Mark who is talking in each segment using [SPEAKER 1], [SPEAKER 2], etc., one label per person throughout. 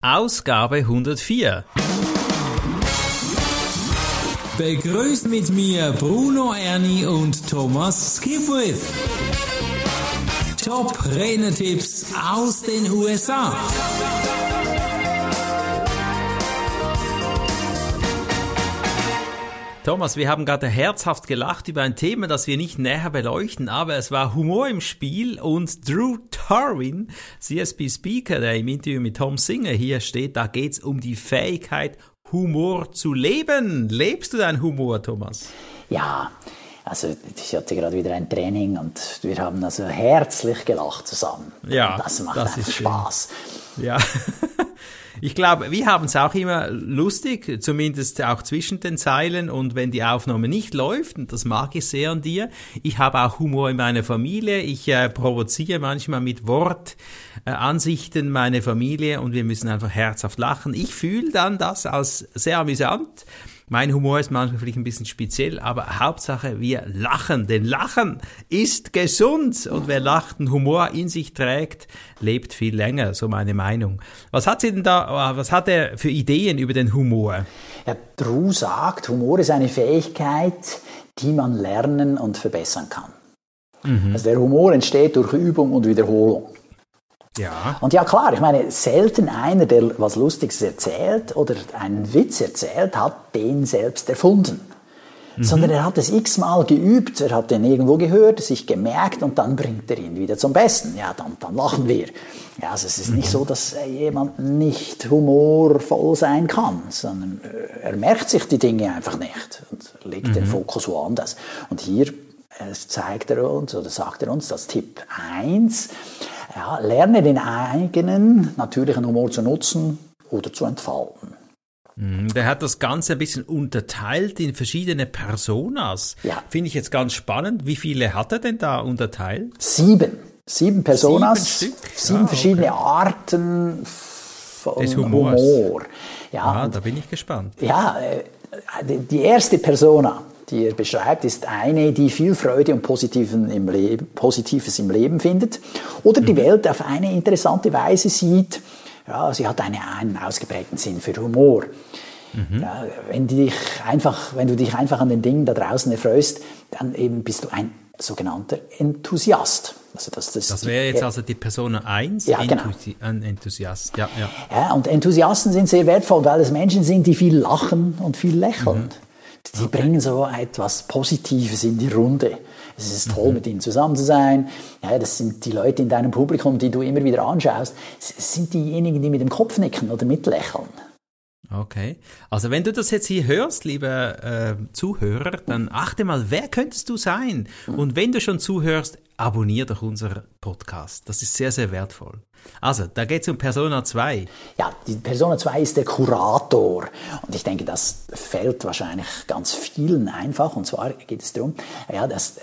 [SPEAKER 1] Ausgabe 104.
[SPEAKER 2] Begrüßt mit mir Bruno Ernie und Thomas Skipwith. Top Renetipps aus den USA.
[SPEAKER 1] Thomas, wir haben gerade herzhaft gelacht über ein Thema, das wir nicht näher beleuchten, aber es war Humor im Spiel und Drew Tarwin, CSB Speaker, der im Interview mit Tom Singer hier steht, da geht's um die Fähigkeit, Humor zu leben. Lebst du deinen Humor, Thomas?
[SPEAKER 3] Ja, also ich hatte gerade wieder ein Training und wir haben also herzlich gelacht zusammen.
[SPEAKER 1] Ja,
[SPEAKER 3] das macht
[SPEAKER 1] das
[SPEAKER 3] einfach
[SPEAKER 1] ist schön.
[SPEAKER 3] Spaß.
[SPEAKER 1] Ja. Ich glaube, wir haben es auch immer lustig, zumindest auch zwischen den Zeilen. Und wenn die Aufnahme nicht läuft, und das mag ich sehr an dir, ich habe auch Humor in meiner Familie. Ich äh, provoziere manchmal mit Wortansichten äh, meine Familie und wir müssen einfach herzhaft lachen. Ich fühle dann das als sehr amüsant. Mein Humor ist manchmal vielleicht ein bisschen speziell, aber Hauptsache wir lachen. Denn Lachen ist gesund und wer lacht und Humor in sich trägt, lebt viel länger, so meine Meinung. Was hat sie denn da, was hat er für Ideen über den Humor?
[SPEAKER 3] Ja, Drew sagt, Humor ist eine Fähigkeit, die man lernen und verbessern kann.
[SPEAKER 1] Mhm.
[SPEAKER 3] Also der Humor entsteht durch Übung und Wiederholung.
[SPEAKER 1] Ja.
[SPEAKER 3] Und ja klar, ich meine, selten einer, der was Lustiges erzählt oder einen Witz erzählt, hat den selbst erfunden. Sondern er hat es x-mal geübt, er hat den irgendwo gehört, sich gemerkt und dann bringt er ihn wieder zum Besten. Ja, dann, dann lachen wir. Ja, also es ist nicht so, dass jemand nicht humorvoll sein kann, sondern äh, er merkt sich die Dinge einfach nicht und legt den Fokus woanders. Und hier äh, zeigt er uns oder sagt er uns, dass Tipp 1, ja, lerne den eigenen natürlichen Humor zu nutzen oder zu entfalten.
[SPEAKER 1] Mhm, Der hat das Ganze ein bisschen unterteilt in verschiedene Personas.
[SPEAKER 3] Ja.
[SPEAKER 1] Finde ich jetzt ganz spannend. Wie viele hat er denn da unterteilt?
[SPEAKER 3] Sieben. Sieben Personas,
[SPEAKER 1] Sieben
[SPEAKER 3] sieben
[SPEAKER 1] Ah, okay.
[SPEAKER 3] verschiedene Arten von
[SPEAKER 1] Des Humors.
[SPEAKER 3] Humor. Ja,
[SPEAKER 1] Ah, da bin ich gespannt.
[SPEAKER 3] Ja, äh, die erste Persona, die er beschreibt, ist eine, die viel Freude und Positiven im Leben, Positives im Leben findet oder die Welt auf eine interessante Weise sieht. Ja, sie hat eine, einen ausgeprägten Sinn für Humor. Ja, wenn, du dich einfach, wenn du dich einfach an den Dingen da draußen erfreust, dann eben bist du ein sogenannter Enthusiast. Also das, das,
[SPEAKER 1] Das wäre jetzt also die Persona 1,
[SPEAKER 3] Ja, genau.
[SPEAKER 1] Ein Enthusiast. Ja, ja.
[SPEAKER 3] Ja, und Enthusiasten sind sehr wertvoll, weil es Menschen sind, die viel lachen und viel lächeln. Die bringen so etwas Positives in die Runde. Es ist toll, mit ihnen zusammen zu sein. Ja, das sind die Leute in deinem Publikum, die du immer wieder anschaust. Es sind diejenigen, die mit dem Kopf nicken oder mitlächeln.
[SPEAKER 1] Okay. Also wenn du das jetzt hier hörst, lieber äh, Zuhörer, dann achte mal, wer könntest du sein? Und wenn du schon zuhörst, abonnier doch unser Podcast. Das ist sehr, sehr wertvoll. Also, da geht es um Persona 2.
[SPEAKER 3] Ja, die Persona 2 ist der Kurator. Und ich denke, das fällt wahrscheinlich ganz vielen einfach. Und zwar geht es darum, ja, dass,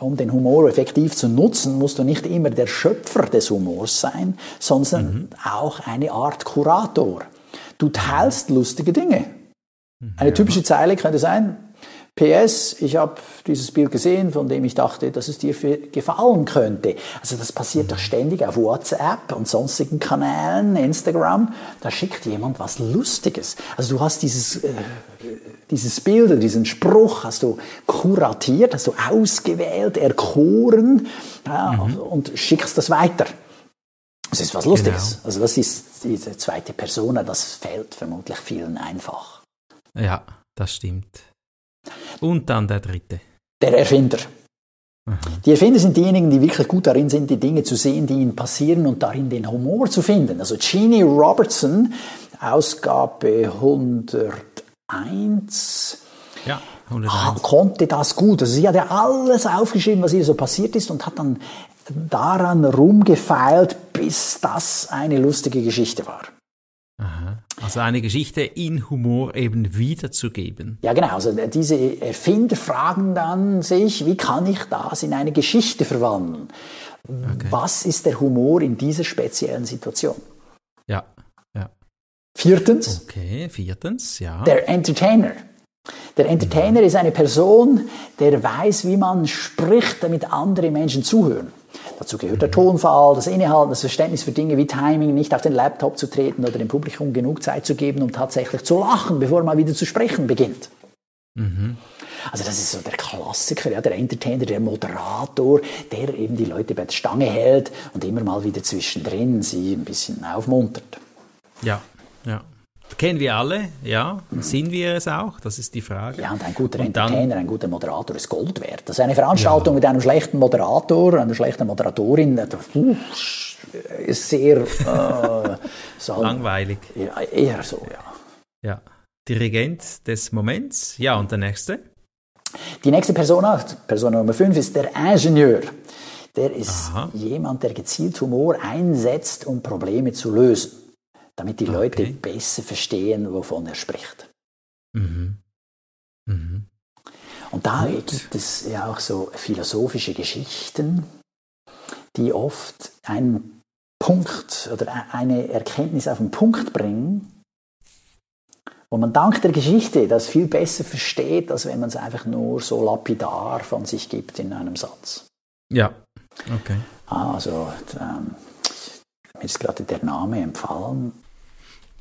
[SPEAKER 3] um den Humor effektiv zu nutzen, musst du nicht immer der Schöpfer des Humors sein, sondern auch eine Art Kurator. Du teilst lustige Dinge. Eine typische Zeile könnte sein, PS, ich habe dieses Bild gesehen, von dem ich dachte, dass es dir gefallen könnte. Also das passiert doch ständig auf WhatsApp und sonstigen Kanälen, Instagram. Da schickt jemand was Lustiges. Also du hast dieses, äh, dieses Bild oder diesen Spruch hast du kuratiert, hast du ausgewählt, erkoren ja, und schickst das weiter. Das ist was Lustiges. Also das ist diese zweite Persona, das fällt vermutlich vielen einfach.
[SPEAKER 1] Ja, das stimmt. Und dann der dritte.
[SPEAKER 3] Der Erfinder. Die Erfinder sind diejenigen, die wirklich gut darin sind, die Dinge zu sehen, die ihnen passieren und darin den Humor zu finden. Also Jeannie Robertson, Ausgabe 101,
[SPEAKER 1] Ja,
[SPEAKER 3] ah,
[SPEAKER 1] 101.
[SPEAKER 3] konnte das gut. Also sie hat ja alles aufgeschrieben, was ihr so passiert ist und hat dann daran rumgefeilt, bis das eine lustige Geschichte war.
[SPEAKER 1] Also eine Geschichte in Humor eben wiederzugeben.
[SPEAKER 3] Ja, genau. Also diese Erfinder fragen dann sich, wie kann ich das in eine Geschichte verwandeln? Was ist der Humor in dieser speziellen Situation?
[SPEAKER 1] Ja, ja.
[SPEAKER 3] Viertens,
[SPEAKER 1] Okay, viertens, ja.
[SPEAKER 3] der Entertainer. Der Entertainer ist eine Person, der weiß, wie man spricht, damit andere Menschen zuhören. Dazu gehört der Tonfall, das Innehalten, das Verständnis für Dinge wie Timing, nicht auf den Laptop zu treten oder dem Publikum genug Zeit zu geben, um tatsächlich zu lachen, bevor man wieder zu sprechen beginnt. Mhm. Also das ist so der Klassiker, ja, der Entertainer, der Moderator, der eben die Leute bei der Stange hält und immer mal wieder zwischendrin sie ein bisschen aufmuntert.
[SPEAKER 1] Ja, ja. Kennen wir alle, ja. Sind wir es auch? Das ist die Frage.
[SPEAKER 3] Ja, und ein guter und Entertainer, dann, ein guter Moderator ist Gold wert. Das ist eine Veranstaltung ja. mit einem schlechten Moderator, einer schlechten Moderatorin, uh, ist sehr äh,
[SPEAKER 1] so, langweilig.
[SPEAKER 3] Ja, eher so, ja.
[SPEAKER 1] Ja. Dirigent des Moments. Ja, und der nächste?
[SPEAKER 3] Die nächste Persona, Persona Nummer 5, ist der Ingenieur. Der ist Aha. jemand, der gezielt Humor einsetzt, um Probleme zu lösen, damit die okay. Leute besser verstehen, wovon er spricht. Mhm. Mhm. Und da Gut. gibt es ja auch so philosophische Geschichten, die oft einen Punkt oder eine Erkenntnis auf den Punkt bringen, wo man dank der Geschichte das viel besser versteht, als wenn man es einfach nur so lapidar von sich gibt in einem Satz.
[SPEAKER 1] Ja, okay.
[SPEAKER 3] Also, ähm, mir ist gerade der Name empfallen,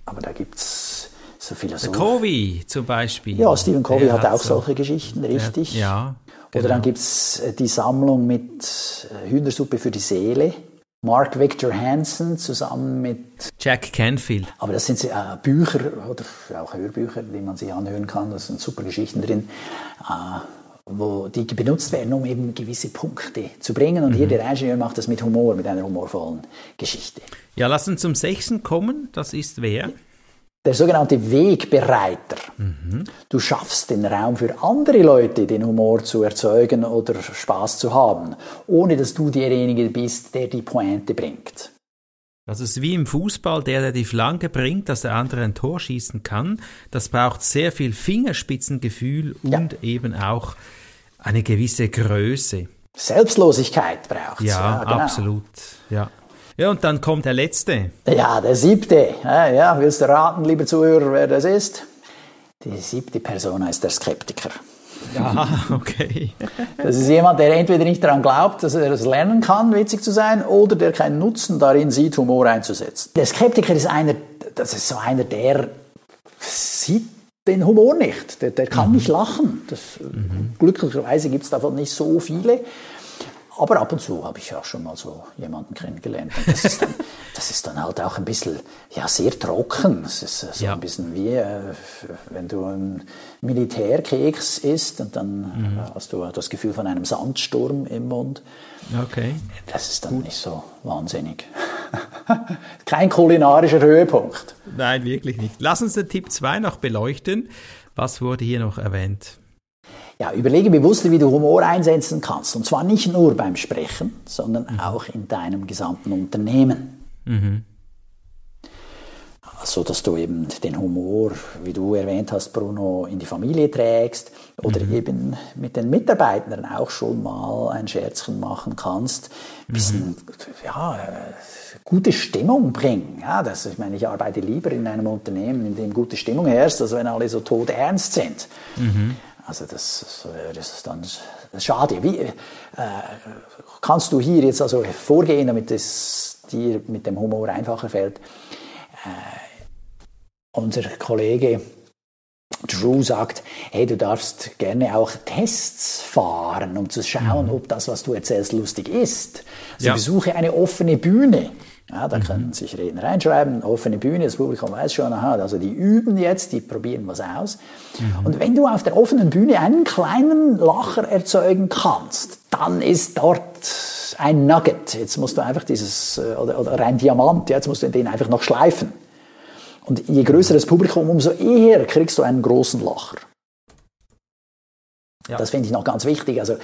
[SPEAKER 3] aber da gibt es so Philosophen.
[SPEAKER 1] Covey zum Beispiel.
[SPEAKER 3] Ja, Stephen Covey hat, hat, auch so, solche Geschichten, richtig.
[SPEAKER 1] Hat, ja.
[SPEAKER 3] Genau. Oder dann gibt es äh, die Sammlung mit äh, Hühnersuppe für die Seele. Mark Victor Hansen zusammen mit
[SPEAKER 1] Jack Canfield.
[SPEAKER 3] Aber das sind äh, Bücher oder auch Hörbücher, die man sich anhören kann. Da sind super Geschichten drin, äh, wo die benutzt werden, um eben gewisse Punkte zu bringen. Und mhm. hier der Ingenieur macht das mit Humor, mit einer humorvollen Geschichte.
[SPEAKER 1] Ja, lass uns zum Sechsten kommen. Das ist wer?
[SPEAKER 3] der sogenannte Wegbereiter. Mhm. Du schaffst den Raum für andere Leute, den Humor zu erzeugen oder Spaß zu haben, ohne dass du derjenige bist, der die Pointe bringt.
[SPEAKER 1] Das ist wie im Fußball, der, der die Flanke bringt, dass der andere ein Tor schießen kann. Das braucht sehr viel Fingerspitzengefühl ja. und eben auch eine gewisse Größe.
[SPEAKER 3] Selbstlosigkeit braucht
[SPEAKER 1] es. Ja, ja genau. absolut. Ja. Ja, und dann kommt der letzte.
[SPEAKER 3] Ja, der siebte. Ja, willst du raten, lieber Zuhörer, wer das ist? Die siebte Person ist der Skeptiker.
[SPEAKER 1] Ja, okay.
[SPEAKER 3] Das ist jemand, der entweder nicht daran glaubt, dass er es lernen kann, witzig zu sein, oder der keinen Nutzen darin sieht, Humor einzusetzen. Der Skeptiker ist einer, das ist so einer, der sieht den Humor nicht. Der, der kann mhm. nicht lachen. Das, mhm. Glücklicherweise gibt es davon nicht so viele. Aber ab und zu habe ich auch schon mal so jemanden kennengelernt. Und das ist dann, das ist dann halt auch ein bisschen, ja, sehr trocken. Es ist so ja. ein bisschen wie, äh, wenn du ein Militärkeks isst und dann mhm. hast du das Gefühl von einem Sandsturm im Mund.
[SPEAKER 1] Okay.
[SPEAKER 3] Das ist dann Gut. nicht so wahnsinnig. Kein kulinarischer Höhepunkt.
[SPEAKER 1] Nein, wirklich nicht. Lass uns den Tipp 2 noch beleuchten. Was wurde hier noch erwähnt?
[SPEAKER 3] Ja, überlege bewusst, wie du Humor einsetzen kannst. Und zwar nicht nur beim Sprechen, sondern mhm. auch in deinem gesamten Unternehmen. Mhm. So dass du eben den Humor, wie du erwähnt hast, Bruno, in die Familie trägst oder mhm. eben mit den Mitarbeitern auch schon mal ein Scherzchen machen kannst, ein bisschen mhm. ja, gute Stimmung bringen. Ja, das, ich meine, ich arbeite lieber in einem Unternehmen, in dem gute Stimmung herrscht, als wenn alle so tot ernst sind. Mhm. Also das, das ist dann schade. Wie äh, kannst du hier jetzt also vorgehen, damit es dir mit dem Humor einfacher fällt? Äh, unser Kollege Drew sagt, hey, du darfst gerne auch Tests fahren, um zu schauen, mhm. ob das, was du erzählst, lustig ist. Also ja. besuche eine offene Bühne. Ja, da mhm. können sich Redner reinschreiben, offene Bühne, das Publikum weiß schon, aha, also die üben jetzt, die probieren was aus. Mhm. Und wenn du auf der offenen Bühne einen kleinen Lacher erzeugen kannst, dann ist dort ein Nugget. Jetzt musst du einfach dieses, äh, oder, oder ein Diamant, jetzt musst du den einfach noch schleifen. Und je größer das Publikum, umso eher kriegst du einen großen Lacher. Ja. Das finde ich noch ganz wichtig. Also,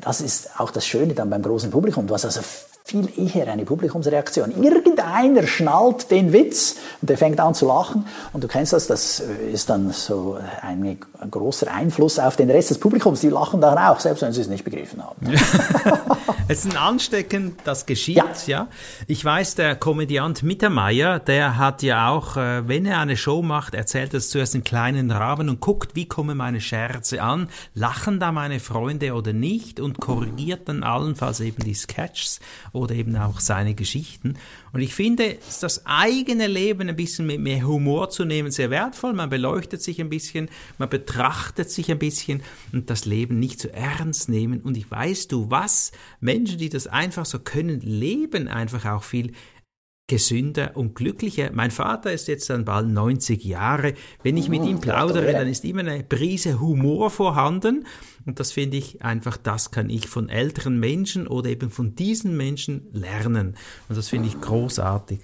[SPEAKER 3] das ist auch das Schöne dann beim großen Publikum. Du hast also viel eher eine Publikumsreaktion. Irgendeiner schnallt den Witz und der fängt an zu lachen und du kennst das, das ist dann so ein, ein großer Einfluss auf den Rest des Publikums. Die lachen dann auch, selbst wenn sie es nicht begriffen haben.
[SPEAKER 1] es ist ein Anstecken, das geschieht, ja. ja. Ich weiß, der Komödiant Mittermeier, der hat ja auch, äh, wenn er eine Show macht, erzählt das zuerst in kleinen Rahmen und guckt, wie kommen meine Scherze an, lachen da meine Freunde oder nicht und korrigiert dann allenfalls eben die Sketches oder eben auch seine Geschichten. Und ich finde, das eigene Leben ein bisschen mit mehr Humor zu nehmen sehr wertvoll. Man beleuchtet sich ein bisschen, man betrachtet sich ein bisschen und das Leben nicht zu ernst nehmen. Und ich weiß du was, Menschen, die das einfach so können, leben einfach auch viel gesünder und glücklicher. Mein Vater ist jetzt dann bald 90 Jahre. Wenn ich mit ihm plaudere, dann ist immer eine Prise Humor vorhanden. Und das finde ich einfach, das kann ich von älteren Menschen oder eben von diesen Menschen lernen. Und das finde ich großartig.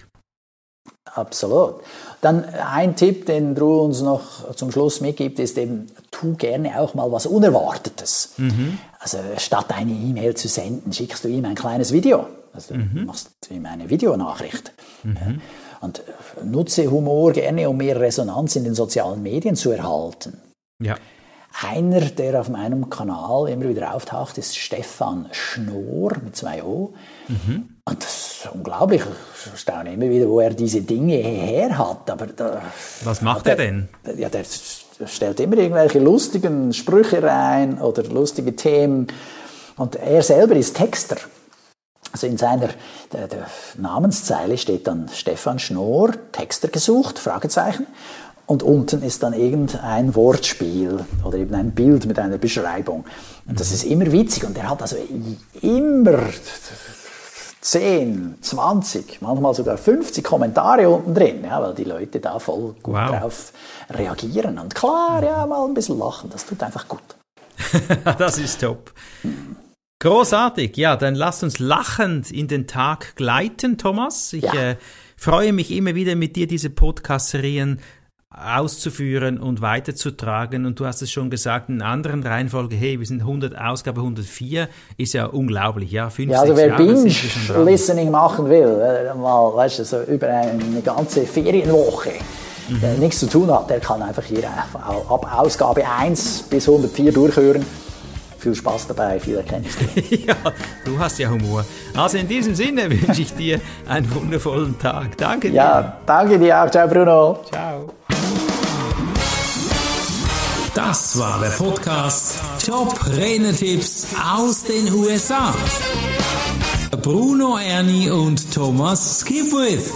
[SPEAKER 3] Absolut. Dann ein Tipp, den Drew uns noch zum Schluss mitgibt, ist eben, tu gerne auch mal was Unerwartetes. Mhm. Also statt eine E-Mail zu senden, schickst du ihm ein kleines Video. Also mhm. machst ihm eine Videonachricht. Mhm. Und nutze Humor gerne, um mehr Resonanz in den sozialen Medien zu erhalten.
[SPEAKER 1] Ja.
[SPEAKER 3] Einer, der auf meinem Kanal immer wieder auftaucht, ist Stefan Schnorr mit zwei O. Mhm. Und das ist unglaublich. Ich staune immer wieder, wo er diese Dinge her hat. Aber da,
[SPEAKER 1] Was macht er denn?
[SPEAKER 3] Ja, der stellt immer irgendwelche lustigen Sprüche rein oder lustige Themen. Und er selber ist Texter. Also in seiner der, der Namenszeile steht dann Stefan Schnorr, Texter gesucht, Fragezeichen. Und unten ist dann irgendein Wortspiel oder eben ein Bild mit einer Beschreibung. Und das ist immer witzig. Und er hat also immer 10, 20, manchmal sogar 50 Kommentare unten drin, ja, weil die Leute da voll gut wow. drauf reagieren. Und klar, ja, mal ein bisschen lachen, das tut einfach gut.
[SPEAKER 1] das ist top. Großartig, ja, dann lasst uns lachend in den Tag gleiten, Thomas. Ich ja. äh, freue mich immer wieder mit dir diese Podcast-Serien auszuführen und weiterzutragen. Und du hast es schon gesagt, in einer anderen Reihenfolge, hey, wir sind 100, Ausgabe 104, ist ja unglaublich, ja.
[SPEAKER 3] Fünf, ja, also wer Binge-Listening machen will, äh, mal, weißt du, so über eine ganze Ferienwoche, mhm. der nichts zu tun hat, der kann einfach hier ab Ausgabe 1 bis 104 durchhören viel Spaß dabei, viel Erkenntnis.
[SPEAKER 1] ja, du hast ja Humor. Also in diesem Sinne wünsche ich dir einen wundervollen Tag. Danke dir.
[SPEAKER 3] Ja, danke dir auch. Ciao, Bruno.
[SPEAKER 1] Ciao.
[SPEAKER 2] Das war der Podcast Top Renetipps aus den USA. Bruno Ernie und Thomas Skipwith.